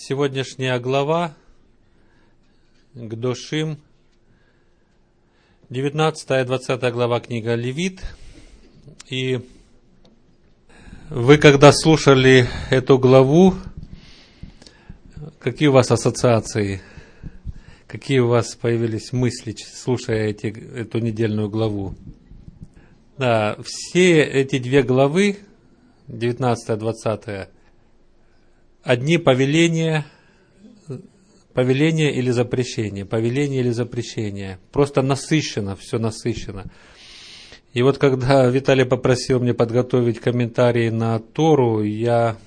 Сегодняшняя глава к Дошим, 19-20 глава книга Левит. И вы, когда слушали эту главу, какие у вас ассоциации? Какие у вас появились мысли, слушая эти, эту недельную главу? Да, все эти две главы, 19-20, одни повеления, повеление или запрещение, повеление или запрещение. Просто насыщенно, все насыщенно. И вот когда Виталий попросил мне подготовить комментарии на Тору, я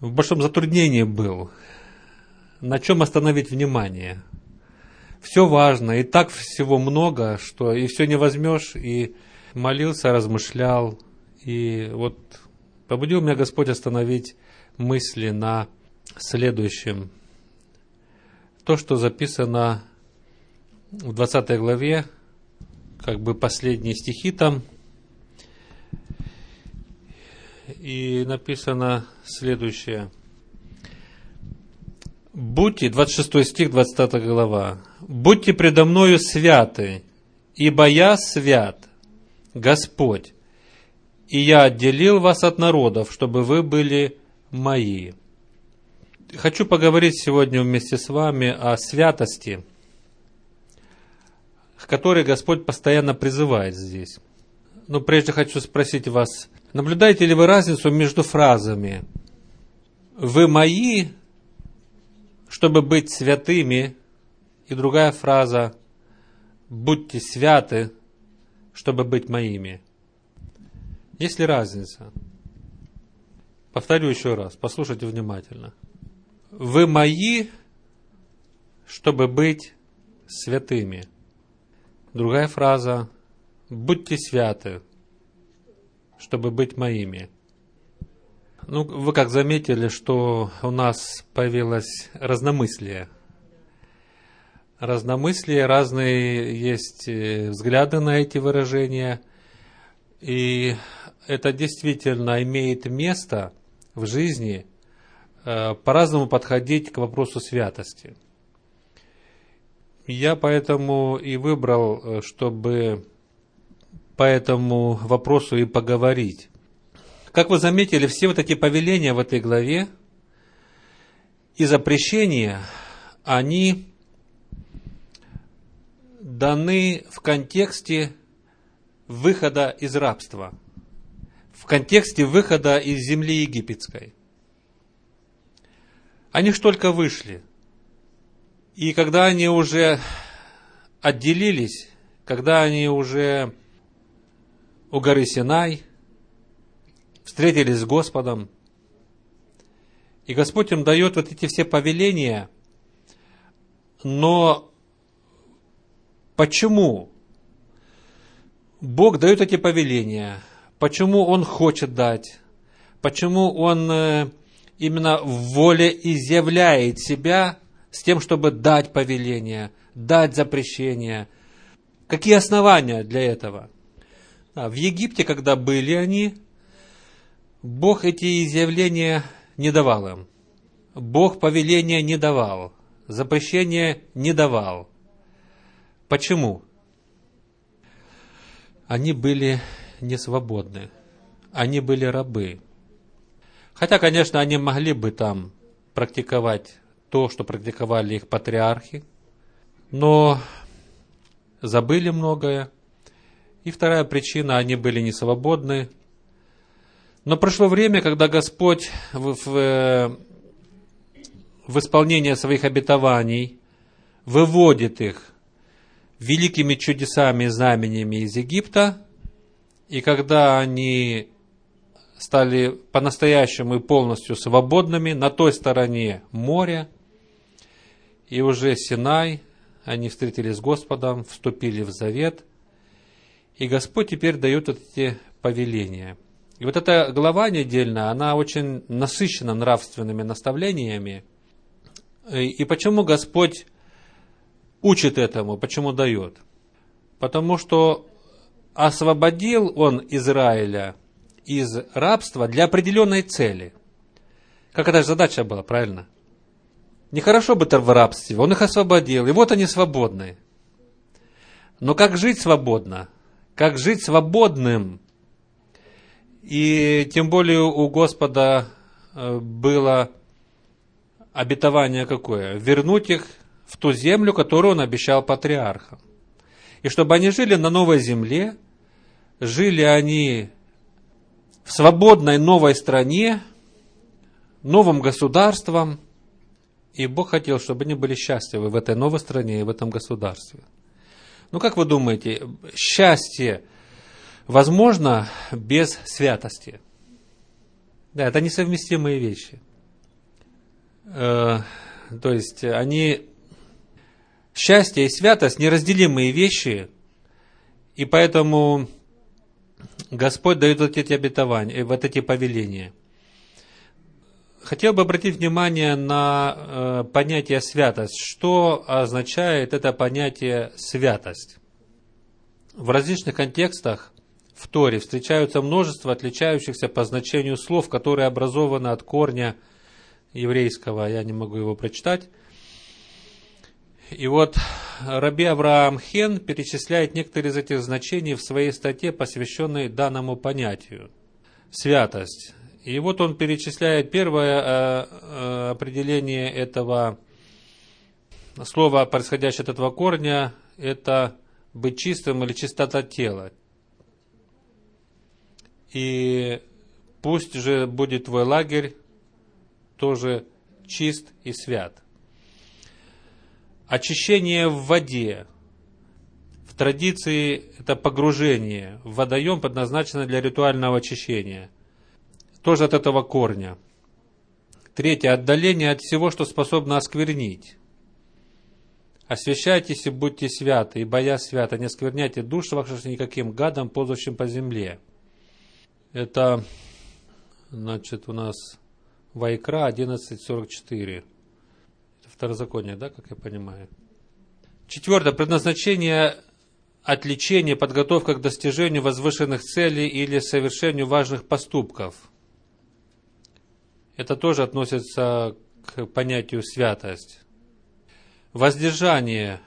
в большом затруднении был. На чем остановить внимание? Все важно, и так всего много, что и все не возьмешь, и молился, размышлял, и вот побудил меня Господь остановить мысли на следующем. То, что записано в 20 главе, как бы последние стихи там, и написано следующее. Будьте, 26 стих, 20 глава, «Будьте предо мною святы, ибо я свят, Господь, и я отделил вас от народов, чтобы вы были мои. Хочу поговорить сегодня вместе с вами о святости, к которой Господь постоянно призывает здесь. Но прежде хочу спросить вас, наблюдаете ли вы разницу между фразами «Вы мои, чтобы быть святыми» и другая фраза «Будьте святы, чтобы быть моими». Есть ли разница? Повторю еще раз, послушайте внимательно. Вы мои, чтобы быть святыми. Другая фраза. Будьте святы, чтобы быть моими. Ну, вы как заметили, что у нас появилось разномыслие. Разномыслие, разные есть э, взгляды на эти выражения. И это действительно имеет место – в жизни э, по-разному подходить к вопросу святости. Я поэтому и выбрал, э, чтобы по этому вопросу и поговорить. Как вы заметили, все вот эти повеления в этой главе и запрещения, они даны в контексте выхода из рабства – в контексте выхода из земли египетской. Они ж только вышли. И когда они уже отделились, когда они уже у горы Синай встретились с Господом, и Господь им дает вот эти все повеления, но почему Бог дает эти повеления – почему он хочет дать, почему он э, именно в воле изъявляет себя с тем, чтобы дать повеление, дать запрещение. Какие основания для этого? в Египте, когда были они, Бог эти изъявления не давал им. Бог повеления не давал, запрещения не давал. Почему? Они были не свободны. Они были рабы. Хотя, конечно, они могли бы там практиковать то, что практиковали их патриархи, но забыли многое. И вторая причина, они были не свободны. Но прошло время, когда Господь в, в, в исполнение своих обетований выводит их великими чудесами и знамениями из Египта, и когда они стали по-настоящему и полностью свободными на той стороне моря, и уже Синай, они встретились с Господом, вступили в завет, и Господь теперь дает эти повеления. И вот эта глава недельная, она очень насыщена нравственными наставлениями. И почему Господь учит этому, почему дает? Потому что освободил он Израиля из рабства для определенной цели. Как эта задача была, правильно? Нехорошо быть в рабстве, он их освободил, и вот они свободны. Но как жить свободно? Как жить свободным? И тем более у Господа э, было обетование какое? Вернуть их в ту землю, которую он обещал патриархам. И чтобы они жили на новой земле, жили они в свободной новой стране, новым государством, и Бог хотел, чтобы они были счастливы в этой новой стране и в этом государстве. Ну, как вы думаете, счастье возможно без святости? Да, это несовместимые вещи. Э, то есть, они счастье и святость неразделимые вещи, и поэтому Господь дает вот эти обетования, э, вот эти повеления. Хотел бы обратить внимание на э, понятие святость. Что означает это понятие святость? В различных контекстах в Торе встречаются множество отличающихся по значению слов, которые образованы от корня еврейского, я не могу его прочитать, и вот Раби Авраам Хен перечисляет некоторые из этих значений в своей статье, посвященной данному понятию – святость. И вот он перечисляет первое э, э, определение этого слова, происходящее от этого корня, это быть чистым или чистота тела. И пусть же будет твой лагерь тоже чист и свят. Очищение в воде. В традиции это погружение в водоем, предназначено для ритуального очищения. Тоже от этого корня. Третье. Отдаление от всего, что способно осквернить. Освящайтесь и будьте святы, ибо я свято, не оскверняйте душ ваших никаким гадом, ползущим по земле. Это, значит, у нас Вайкра 11.44. Второзаконие, да, как я понимаю. Четвертое. Предназначение отвлечение, подготовка к достижению возвышенных целей или совершению важных поступков. Это тоже относится к понятию святость. Воздержание,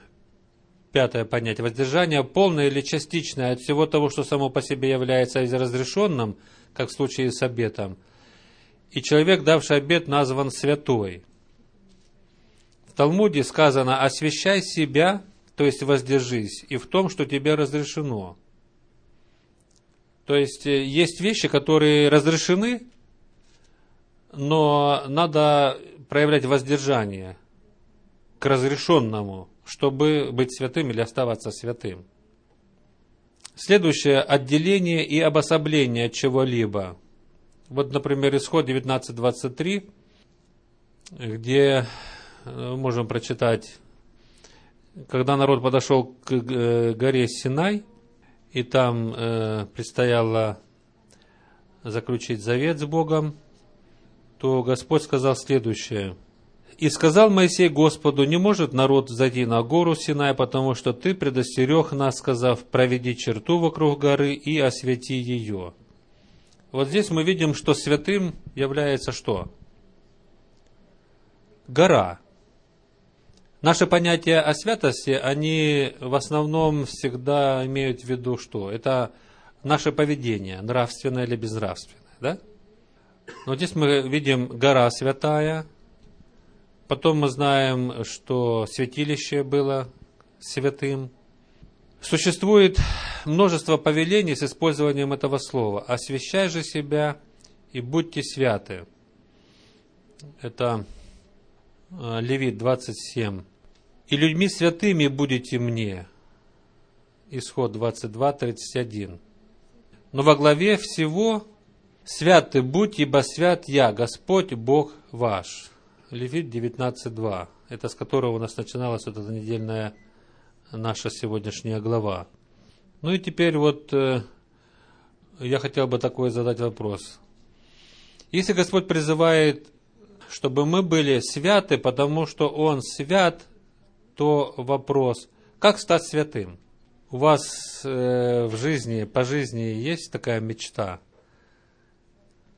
пятое понятие, воздержание полное или частичное от всего того, что само по себе является разрешенным, как в случае с обетом. И человек, давший обет, назван святой. Талмуде сказано, освящай себя, то есть воздержись, и в том, что тебе разрешено. То есть э, есть вещи, которые разрешены, но надо проявлять воздержание к разрешенному, чтобы быть святым или оставаться святым. Следующее – отделение и обособление чего-либо. Вот, например, исход 19.23, где можем прочитать, когда народ подошел к э, горе Синай, и там э, предстояло заключить завет с Богом, то Господь сказал следующее. «И сказал Моисей Господу, не может народ зайти на гору Синай, потому что ты предостерег нас, сказав, проведи черту вокруг горы и освети ее». Вот здесь мы видим, что святым является что? Гора. Наши понятия о святости, они в основном всегда имеют в виду что? Это наше поведение, нравственное или безнравственное, да? Но здесь мы видим гора святая, потом мы знаем, что святилище было святым. Существует множество повелений с использованием этого слова. «Освящай же себя и будьте святы». Это Левит 27. «И людьми святыми будете мне». Исход 22, 31. Но во главе всего «Святы будь, ибо свят я, Господь Бог ваш». Левит 19.2. Это с которого у нас начиналась вот эта недельная наша сегодняшняя глава. Ну и теперь вот э, я хотел бы такой задать вопрос. Если Господь призывает чтобы мы были святы, потому что Он свят, то вопрос, как стать святым? У вас э, в жизни, по жизни есть такая мечта,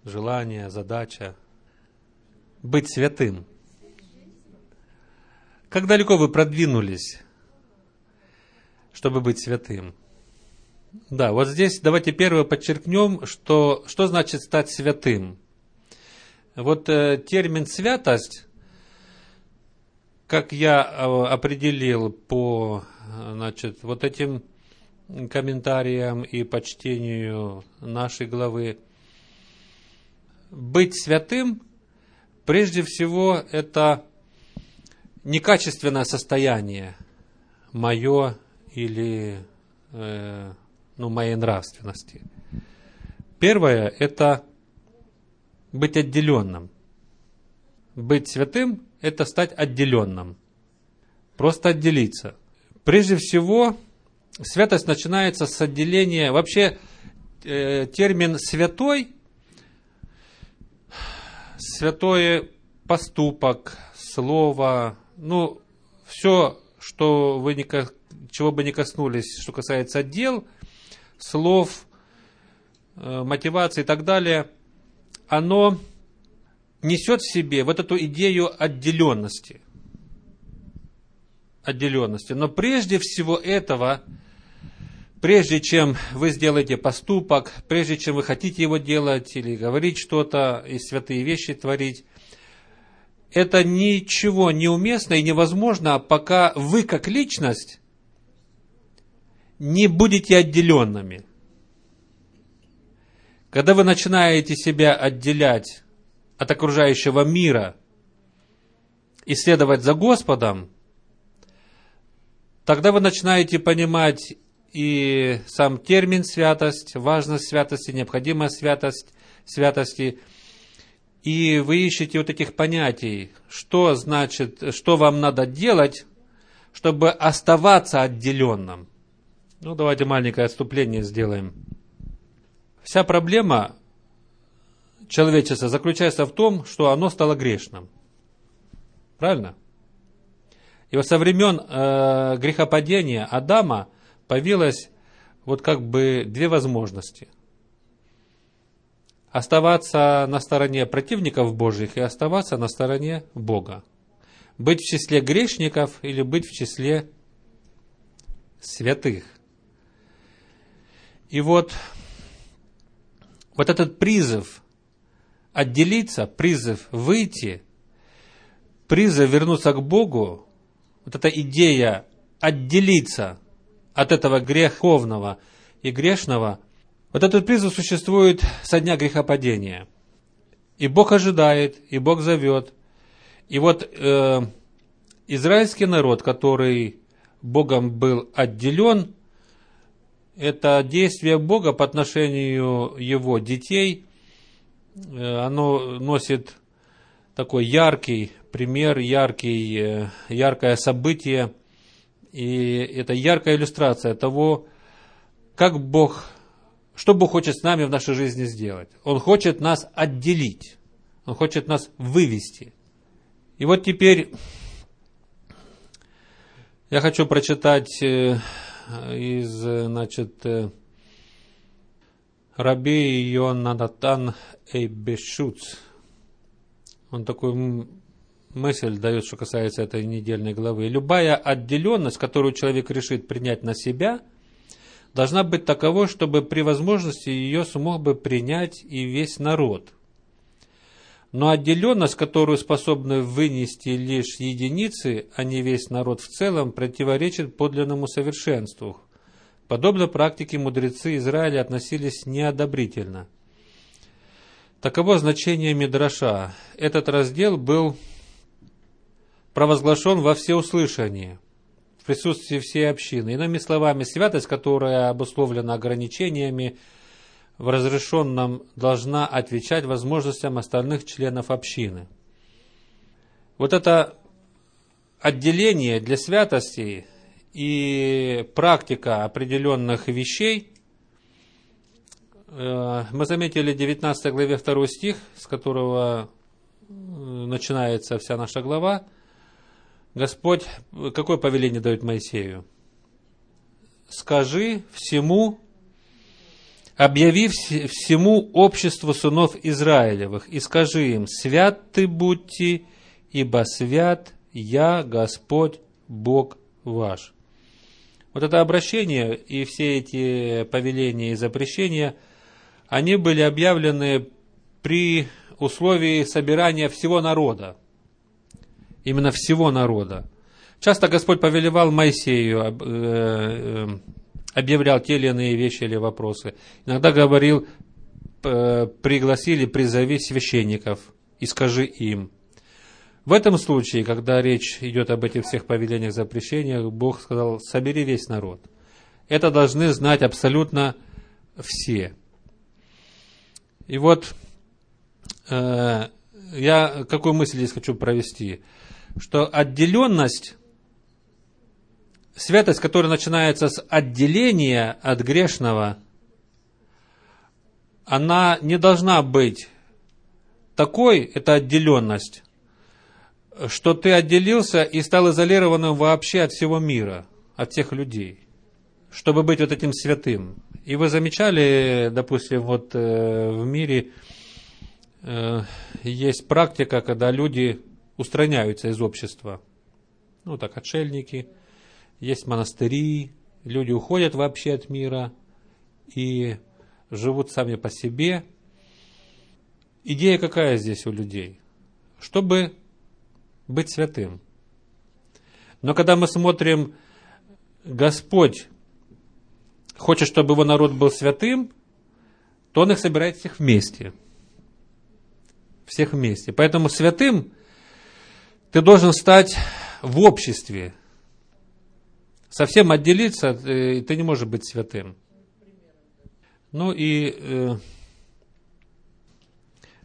желание, задача? быть святым? Как далеко вы продвинулись, чтобы быть святым? Да, вот здесь давайте первое подчеркнем, что, что значит стать святым. Вот э, термин святость, как я э, определил по значит, вот этим комментариям и почтению нашей главы, быть святым, прежде всего, это некачественное состояние мое или э, ну, моей нравственности. Первое – это быть отделенным. Быть святым – это стать отделенным. Просто отделиться. Прежде всего, святость начинается с отделения. Вообще, э, термин «святой» святой поступок, слово, ну, все, что вы не, чего бы не коснулись, что касается дел, слов, э, мотивации и так далее, оно несет в себе вот эту идею отделенности. Отделенности. Но прежде всего этого, прежде чем вы сделаете поступок, прежде чем вы хотите его делать или говорить что-то и святые вещи творить, это ничего неуместно и невозможно, пока вы как личность не будете отделенными. Когда вы начинаете себя отделять от окружающего мира и следовать за Господом, тогда вы начинаете понимать и сам термин святость, важность святости, необходимая святость, святости – и вы ищете вот этих понятий, что значит, что вам надо делать, чтобы оставаться отделенным. Ну, давайте маленькое отступление сделаем. Вся проблема человечества заключается в том, что оно стало грешным. Правильно? И вот со времен э, грехопадения Адама появилось вот как бы две возможности – оставаться на стороне противников Божьих и оставаться на стороне Бога. Быть в числе грешников или быть в числе святых. И вот, вот этот призыв отделиться, призыв выйти, призыв вернуться к Богу, вот эта идея отделиться от этого греховного и грешного – вот этот призыв существует со дня грехопадения. И Бог ожидает, и Бог зовет. И вот э, израильский народ, который Богом был отделен, это действие Бога по отношению его детей, э, оно носит такой яркий пример, яркий, э, яркое событие, и это яркая иллюстрация того, как Бог что Бог хочет с нами в нашей жизни сделать? Он хочет нас отделить. Он хочет нас вывести. И вот теперь я хочу прочитать э, из, значит, э, Раби Йонатан Эйбешуц. Он такую мысль дает, что касается этой недельной главы. Любая отделенность, которую человек решит принять на себя – должна быть таковой, чтобы при возможности ее смог бы принять и весь народ. Но отделенность, которую способны вынести лишь единицы, а не весь народ в целом, противоречит подлинному совершенству. Подобно практике мудрецы Израиля относились неодобрительно. Таково значение Мидраша. Этот раздел был провозглашен во всеуслышание – в присутствии всей общины. Иными словами, святость, которая обусловлена ограничениями в разрешенном, должна отвечать возможностям остальных членов общины. Вот это отделение для святости и практика определенных вещей, э, мы заметили 19 главе 2 стих, с которого э, начинается вся наша глава – Господь какое повеление дает Моисею? Скажи всему объяви всему обществу сынов Израилевых, и скажи им, свят ты будьте, ибо свят я, Господь, Бог ваш. Вот это обращение и все эти повеления и запрещения, они были объявлены при условии собирания всего народа. Именно всего народа. Часто Господь повелевал Моисею, э, э, объявлял те или иные вещи или вопросы. Иногда говорил, пригласили, призови священников и скажи им. В этом случае, когда речь идет об этих всех повелениях, запрещениях, Бог сказал, собери весь народ. Это должны знать абсолютно все. И вот э, я какую мысль здесь хочу провести, что отделенность, святость, которая начинается с отделения от грешного, она не должна быть такой, эта отделенность, что ты отделился и стал изолированным вообще от всего мира, от всех людей, чтобы быть вот этим святым. И вы замечали, допустим, вот э, в мире э, есть практика, когда люди устраняются из общества. Ну, так, отшельники, есть монастыри, люди уходят вообще от мира и живут сами по себе. Идея какая здесь у людей? Чтобы быть святым. Но когда мы смотрим, Господь хочет, чтобы его народ был святым, то он их собирает всех вместе. Всех вместе. Поэтому святым ты должен стать в обществе. Совсем отделиться, э, ты не можешь быть святым. Ну и э,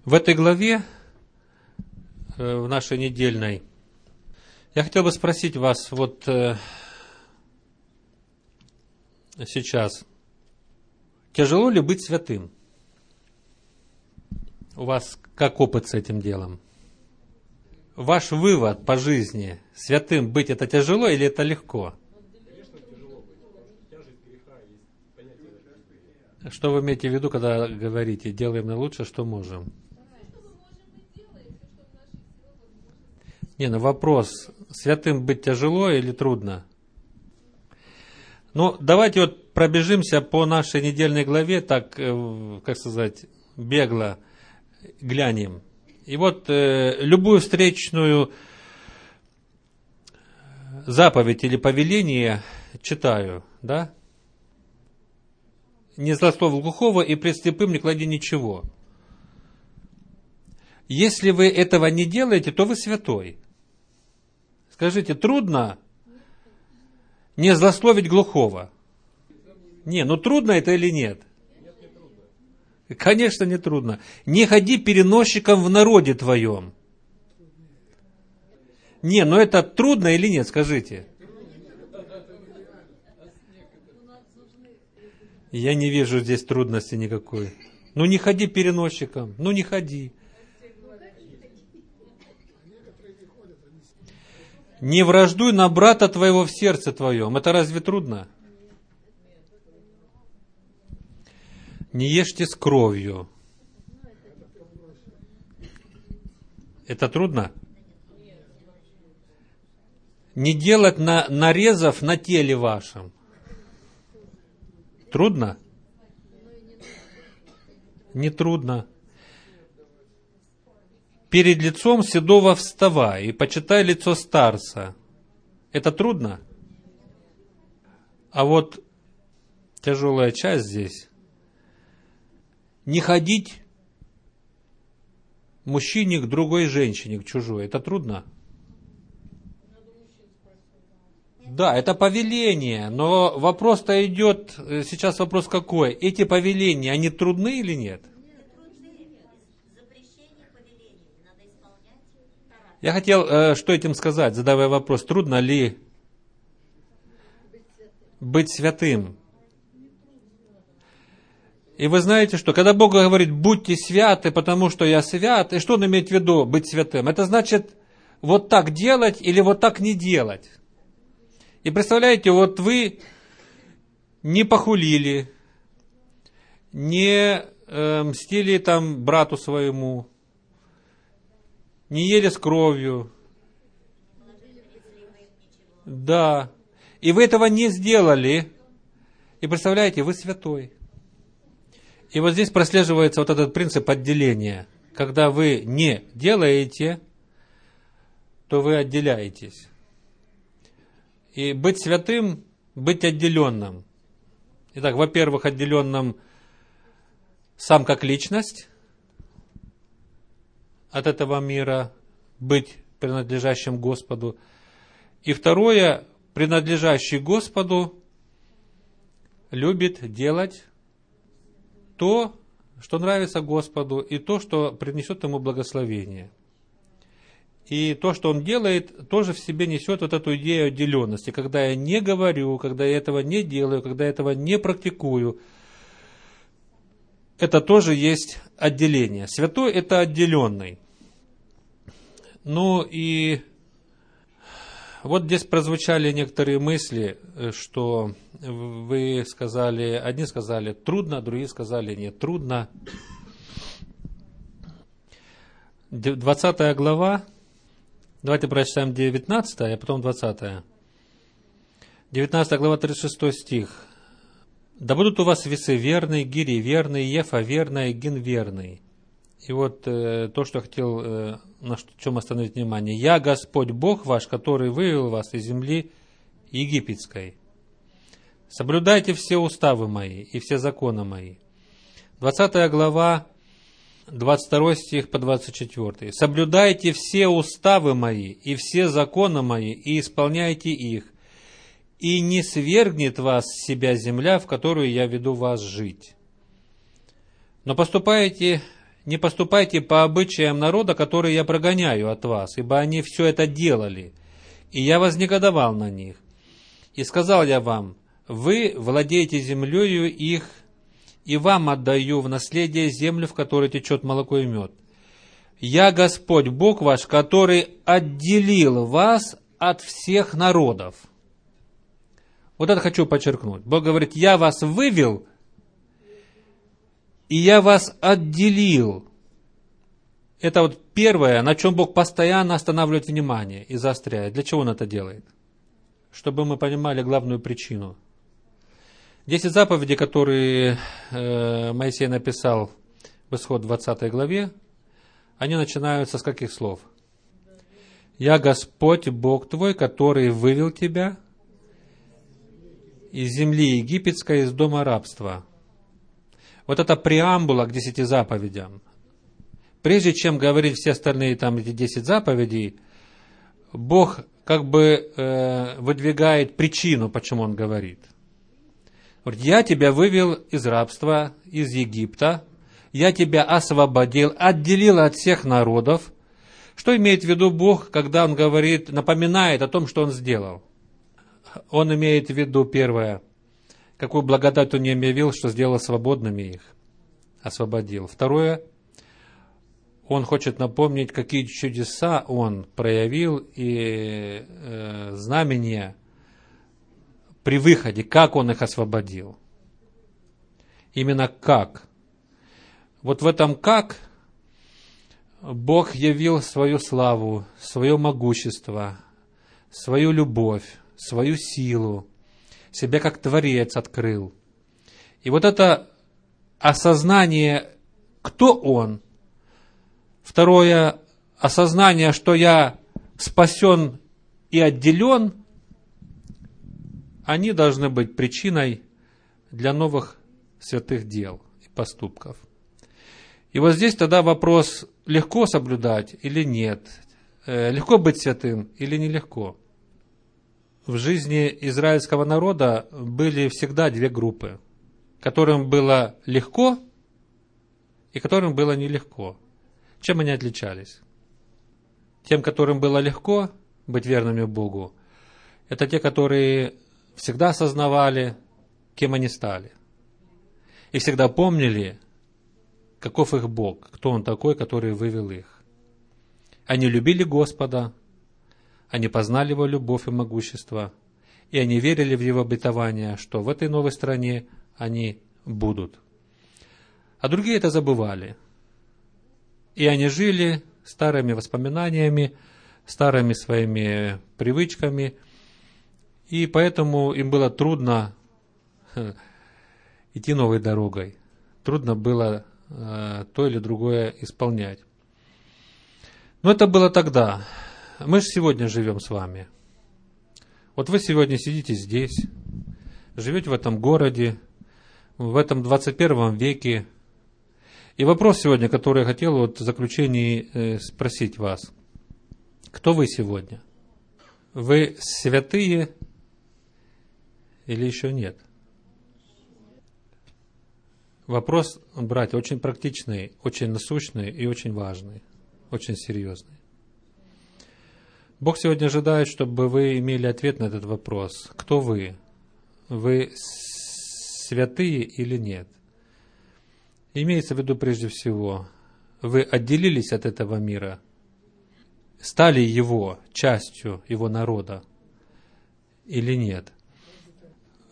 в этой главе Э, в нашей недельной. Я хотел бы спросить вас вот э, сейчас, тяжело ли быть святым? У вас как опыт с этим делом? Ваш вывод по жизни, святым быть это тяжело или это легко? Что вы имеете в виду, когда говорите, делаем наилучшее, что можем? Не, ну вопрос, святым быть тяжело или трудно? Ну, давайте вот пробежимся по нашей недельной главе, так, э, как сказать, бегло глянем. И вот э, любую встречную заповедь или повеление читаю, да? Не злослов глухого и пред слепым не клади ничего. Если вы этого не делаете, то вы святой. Скажите, трудно не злословить глухого? Не, ну трудно это или нет? Конечно, не трудно. Не ходи переносчиком в народе твоем. Не, ну это трудно или нет, скажите. Я не вижу здесь трудности никакой. Ну не ходи переносчиком, ну не ходи. не враждуй на брата твоего в сердце твоем. Это разве трудно? Не ешьте с кровью. Это трудно? Не делать на, нарезов на теле вашем. Трудно? Не трудно перед лицом седого вставай и почитай лицо старца. Это трудно? А вот тяжелая часть здесь. Не ходить мужчине к другой женщине, к чужой. Это трудно? Да, это повеление, но вопрос-то идет, э, сейчас вопрос какой? Эти повеления, они трудны или нет? Я хотел э, что этим сказать, задавая вопрос, трудно ли быть святым? И вы знаете, что когда Бог говорит, будьте святы, потому что я свят, и что он имеет в виду быть святым? Это значит вот так делать или вот так не делать. И представляете, вот вы не похулили, не э, мстили там брату своему, не ели с кровью. Да. И вы этого не сделали. И представляете, вы святой. И вот здесь прослеживается вот этот принцип отделения. Когда вы не делаете, то вы отделяетесь. И быть святым, быть отделенным. Итак, во-первых, отделенным сам как личность от этого мира, быть принадлежащим Господу. И второе, принадлежащий Господу любит делать то, что нравится Господу, и то, что принесет ему благословение. И то, что он делает, тоже в себе несет вот эту идею отделенности. Когда я не говорю, когда я этого не делаю, когда я этого не практикую, это тоже есть отделение. Святой – это отделенный. Ну и вот здесь прозвучали некоторые мысли, что вы сказали, одни сказали трудно, другие сказали нет, трудно. 20 глава, давайте прочитаем 19, а потом 20. 19 глава, 36 стих. «Да будут у вас весы верные, гири верные, ефа верная, гин верный». И вот э, то, что хотел, э, на чем остановить внимание. «Я Господь Бог ваш, который вывел вас из земли египетской». Соблюдайте все уставы мои и все законы мои. 20 глава, 22 стих по 24. Соблюдайте все уставы мои и все законы мои и исполняйте их, и не свергнет вас с себя земля, в которую я веду вас жить. Но поступайте, не поступайте по обычаям народа, который я прогоняю от вас, ибо они все это делали, и я вознегодовал на них. И сказал я вам, вы владеете землею их, и вам отдаю в наследие землю, в которой течет молоко и мед. Я Господь Бог ваш, который отделил вас от всех народов. Вот это хочу подчеркнуть. Бог говорит, я вас вывел, и я вас отделил. Это вот первое, на чем Бог постоянно останавливает внимание и заостряет. Для чего Он это делает? Чтобы мы понимали главную причину – Десять заповедей, которые э, Моисей написал в исход 20 главе, они начинаются с каких слов? «Я Господь, Бог твой, который вывел тебя из земли египетской, из дома рабства». Вот это преамбула к десяти заповедям. Прежде чем говорить все остальные там эти десять заповедей, Бог как бы э, выдвигает причину, почему Он говорит – Говорит, я тебя вывел из рабства, из Египта, я тебя освободил, отделил от всех народов. Что имеет в виду Бог, когда Он говорит, напоминает о том, что Он сделал? Он имеет в виду, первое, какую благодать Он им явил, что сделал свободными их, освободил. Второе, он хочет напомнить, какие чудеса он проявил и э, знамения при выходе, как он их освободил. Именно как. Вот в этом как Бог явил свою славу, свое могущество, свою любовь, свою силу, себя как Творец открыл. И вот это осознание, кто Он, второе, осознание, что я спасен и отделен – они должны быть причиной для новых святых дел и поступков. И вот здесь тогда вопрос, легко соблюдать или нет, э, легко быть святым или нелегко. В жизни израильского народа были всегда две группы, которым было легко и которым было нелегко. Чем они отличались? Тем, которым было легко быть верными Богу, это те, которые всегда осознавали, кем они стали. И всегда помнили, каков их Бог, кто Он такой, который вывел их. Они любили Господа, они познали Его любовь и могущество, и они верили в Его обетование, что в этой новой стране они будут. а другие это забывали. И они жили старыми воспоминаниями, старыми своими привычками, и поэтому им было трудно идти новой дорогой. Трудно было э, то или другое исполнять. Но это было тогда. Мы же сегодня живем с вами. Вот вы сегодня сидите здесь, живете в этом городе, в этом 21 веке. И вопрос сегодня, который я хотел вот в заключении э, спросить вас. Кто вы сегодня? Вы святые или еще нет? Вопрос, братья, очень практичный, очень насущный и очень важный, очень серьезный. Бог сегодня ожидает, чтобы вы имели ответ на этот вопрос. Кто вы? Вы святые или нет? Имеется в виду прежде всего, вы отделились от этого мира, стали его частью, его народа или нет?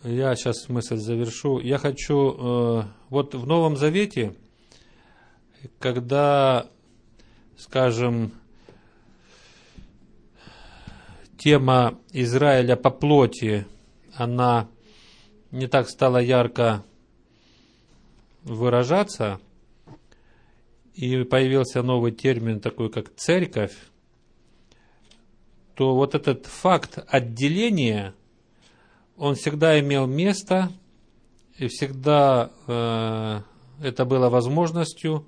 Я сейчас мысль завершу. Я хочу, э, вот в Новом Завете, когда, скажем, тема Израиля по плоти, она не так стала ярко выражаться, и появился новый термин такой, как церковь, то вот этот факт отделения, он всегда имел место, и всегда э, это было возможностью,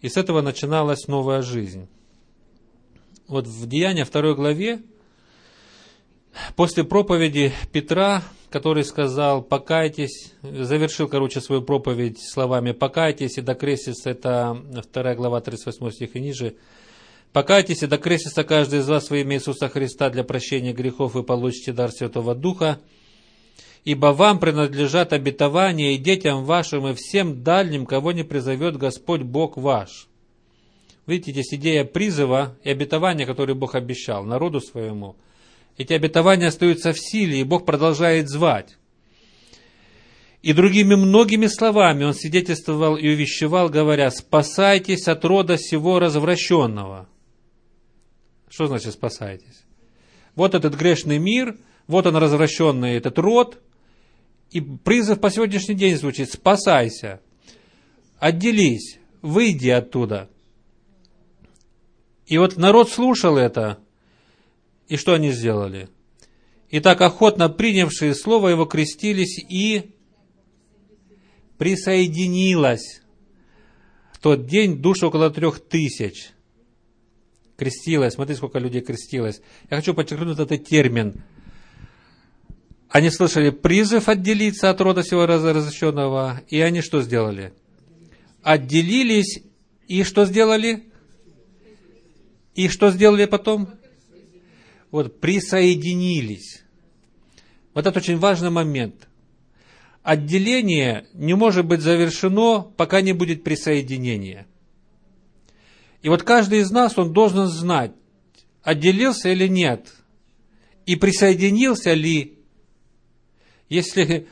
и с этого начиналась новая жизнь. Вот в Деяния второй главе, после проповеди Петра, который сказал «покайтесь», завершил, короче, свою проповедь словами «покайтесь и докрестится», это вторая глава 38 стих и ниже, «покайтесь и докрестится каждый из вас во имя Иисуса Христа для прощения грехов и получите дар Святого Духа, ибо вам принадлежат обетования и детям вашим, и всем дальним, кого не призовет Господь Бог ваш». Видите, здесь идея призыва и обетования, которые Бог обещал народу своему. Эти обетования остаются в силе, и Бог продолжает звать. И другими многими словами он свидетельствовал и увещевал, говоря, «Спасайтесь от рода сего развращенного». Что значит «спасайтесь»? Вот этот грешный мир, вот он развращенный этот род, и призыв по сегодняшний день звучит «Спасайся, отделись, выйди оттуда». И вот народ слушал это, и что они сделали? И так охотно принявшие слово его крестились и присоединилось в тот день душ около трех тысяч. Крестилось. Смотри, сколько людей крестилось. Я хочу подчеркнуть этот термин. Они слышали призыв отделиться от рода всего разрешенного, и они что сделали? Отделились и что сделали? И что сделали потом? Вот присоединились. Вот это очень важный момент. Отделение не может быть завершено, пока не будет присоединения. И вот каждый из нас, он должен знать, отделился или нет, и присоединился ли. Если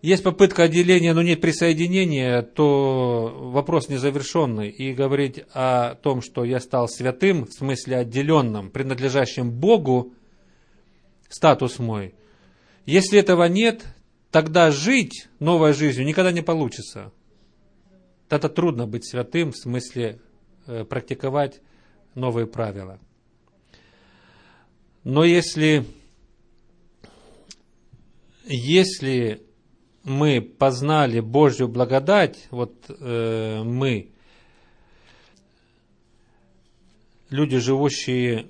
есть попытка отделения, но нет присоединения, то вопрос незавершенный. И говорить о том, что я стал святым, в смысле отделенным, принадлежащим Богу, статус мой, если этого нет, тогда жить новой жизнью никогда не получится. Это трудно быть святым, в смысле практиковать новые правила. Но если, если мы познали Божью благодать, вот э, мы, люди, живущие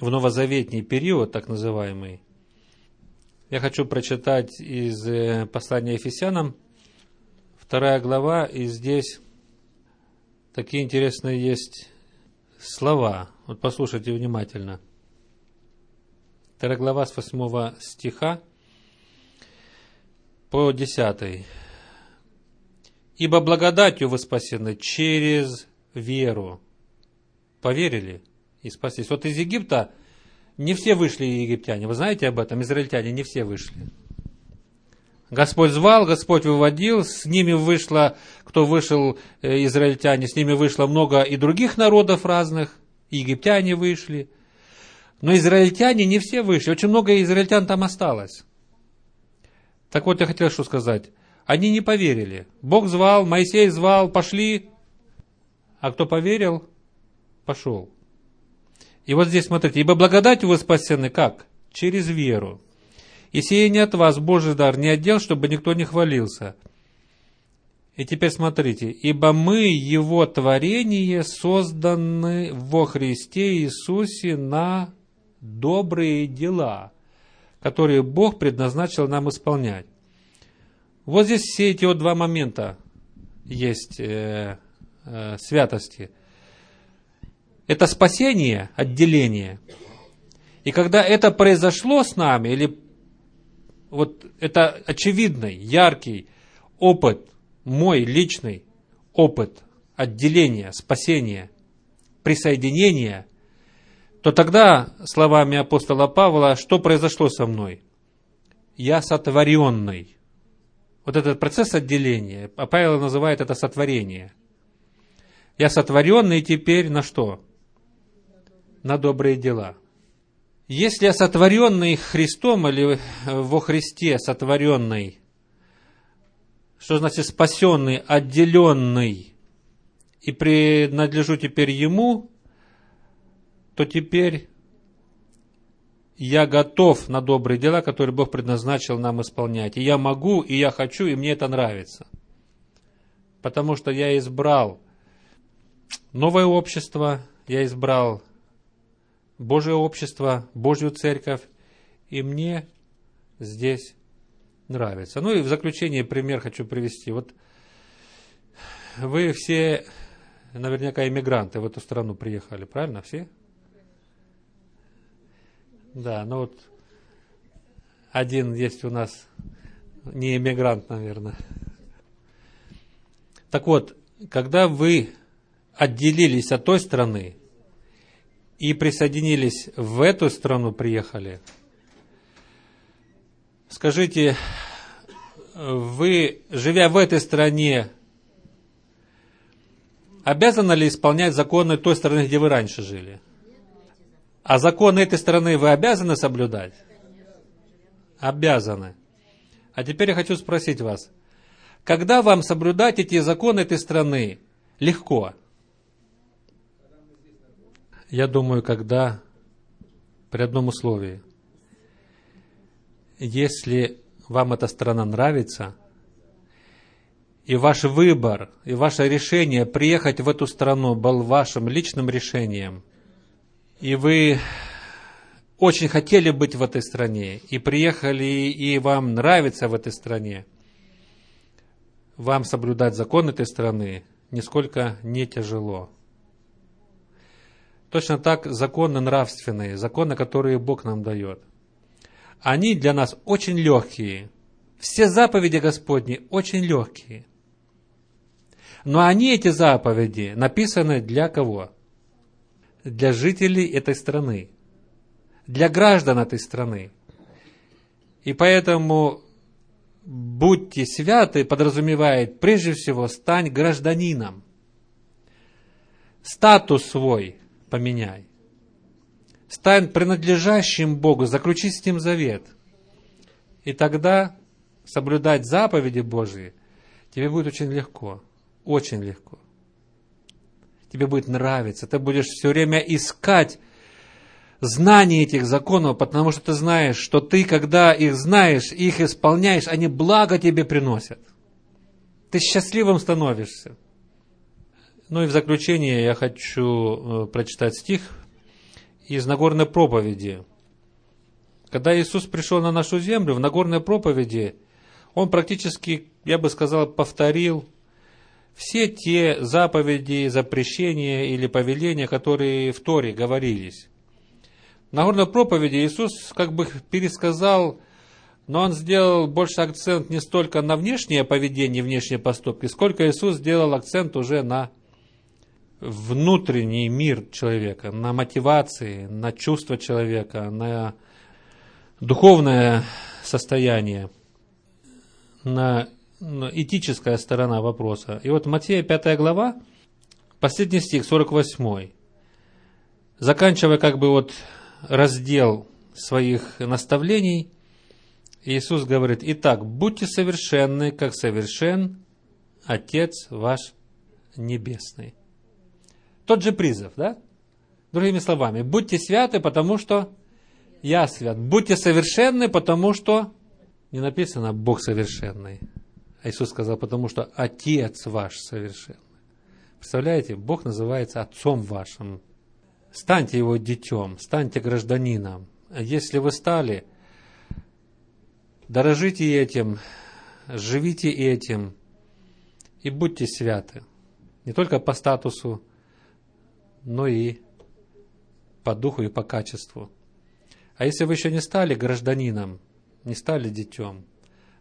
в новозаветний период, так называемый, я хочу прочитать из э, послания Ефесянам, вторая глава, и здесь такие интересные есть слова. Вот послушайте внимательно. Вторая глава с восьмого стиха по 10. «Ибо благодатью вы спасены через веру». Поверили и спаслись. Вот из Египта не все вышли египтяне. Вы знаете об этом? Израильтяне не все вышли. Господь звал, Господь выводил, с ними вышло, кто вышел, э, израильтяне, с ними вышло много и других народов разных, египтяне вышли. Но израильтяне не все вышли, очень много израильтян там осталось. Так вот, я хотел что сказать. Они не поверили. Бог звал, Моисей звал, пошли. А кто поверил, пошел. И вот здесь смотрите, ибо благодатью вы спасены как? Через веру. И сие не от вас, Божий дар, не отдел, чтобы никто не хвалился. И теперь смотрите, ибо мы, Его творение, созданы во Христе Иисусе на добрые дела, которые Бог предназначил нам исполнять. Вот здесь все эти вот два момента есть э, э, святости. Это спасение, отделение. И когда это произошло с нами, или вот это очевидный, яркий опыт, мой личный опыт отделения, спасения, присоединения, то тогда, словами апостола Павла, что произошло со мной? Я сотворенный. Вот этот процесс отделения, а Павел называет это сотворение. Я сотворенный теперь на что? На добрые дела. Если сотворенный Христом или во Христе сотворенный, что значит спасенный, отделенный, и принадлежу теперь Ему, то теперь я готов на добрые дела, которые Бог предназначил нам исполнять. И я могу, и я хочу, и мне это нравится. Потому что я избрал новое общество, я избрал Божье общество, Божью церковь, и мне здесь нравится. Ну и в заключение пример хочу привести. Вот вы все наверняка иммигранты в эту страну приехали, правильно, все? Да, ну вот один есть у нас не иммигрант, наверное. Так вот, когда вы отделились от той страны, и присоединились в эту страну, приехали, скажите, вы, живя в этой стране, обязаны ли исполнять законы той страны, где вы раньше жили? А законы этой страны вы обязаны соблюдать? Обязаны. А теперь я хочу спросить вас, когда вам соблюдать эти законы этой страны легко? Я думаю, когда при одном условии. Если вам эта страна нравится, и ваш выбор, и ваше решение приехать в эту страну был вашим личным решением, и вы очень хотели быть в этой стране, и приехали, и вам нравится в этой стране, вам соблюдать закон этой страны нисколько не тяжело. Точно так законы нравственные, законы, которые Бог нам дает. Они для нас очень легкие. Все заповеди Господни очень легкие. Но они, эти заповеди, написаны для кого? Для жителей этой страны. Для граждан этой страны. И поэтому будьте святы подразумевает прежде всего стань гражданином. Статус свой – поменяй. Стань принадлежащим Богу, заключи с Ним завет. И тогда соблюдать заповеди Божьи тебе будет очень легко, очень легко. Тебе будет нравиться, ты будешь все время искать знание этих законов, потому что ты знаешь, что ты, когда их знаешь, их исполняешь, они благо тебе приносят. Ты счастливым становишься. Ну и в заключение я хочу э, прочитать стих из Нагорной проповеди. Когда Иисус пришел на нашу землю, в Нагорной проповеди Он практически, я бы сказал, повторил все те заповеди, запрещения или повеления, которые в Торе говорились. В Нагорной проповеди Иисус как бы пересказал, но Он сделал больше акцент не столько на внешнее поведение, внешние поступки, сколько Иисус сделал акцент уже на внутренний мир человека, на мотивации, на чувства человека, на духовное состояние. на, этическая сторона вопроса. И вот Матфея 5 глава, последний стих, 48. Заканчивая как бы вот раздел своих наставлений, Иисус говорит, «Итак, будьте совершенны, как совершен Отец ваш Небесный». Тот же призыв, да? Другими словами, будьте святы, потому что я свят. Будьте совершенны, потому что не написано Бог совершенный. А Иисус сказал, потому что Отец ваш совершенный. Представляете, Бог называется Отцом вашим. Станьте Его детем, станьте гражданином. Если вы стали, дорожите этим, живите этим и будьте святы. Не только по статусу, но и по духу и по качеству. А если вы еще не стали гражданином, не стали детем,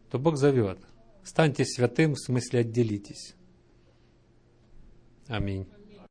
то Бог зовет. Станьте святым, в смысле отделитесь. Аминь.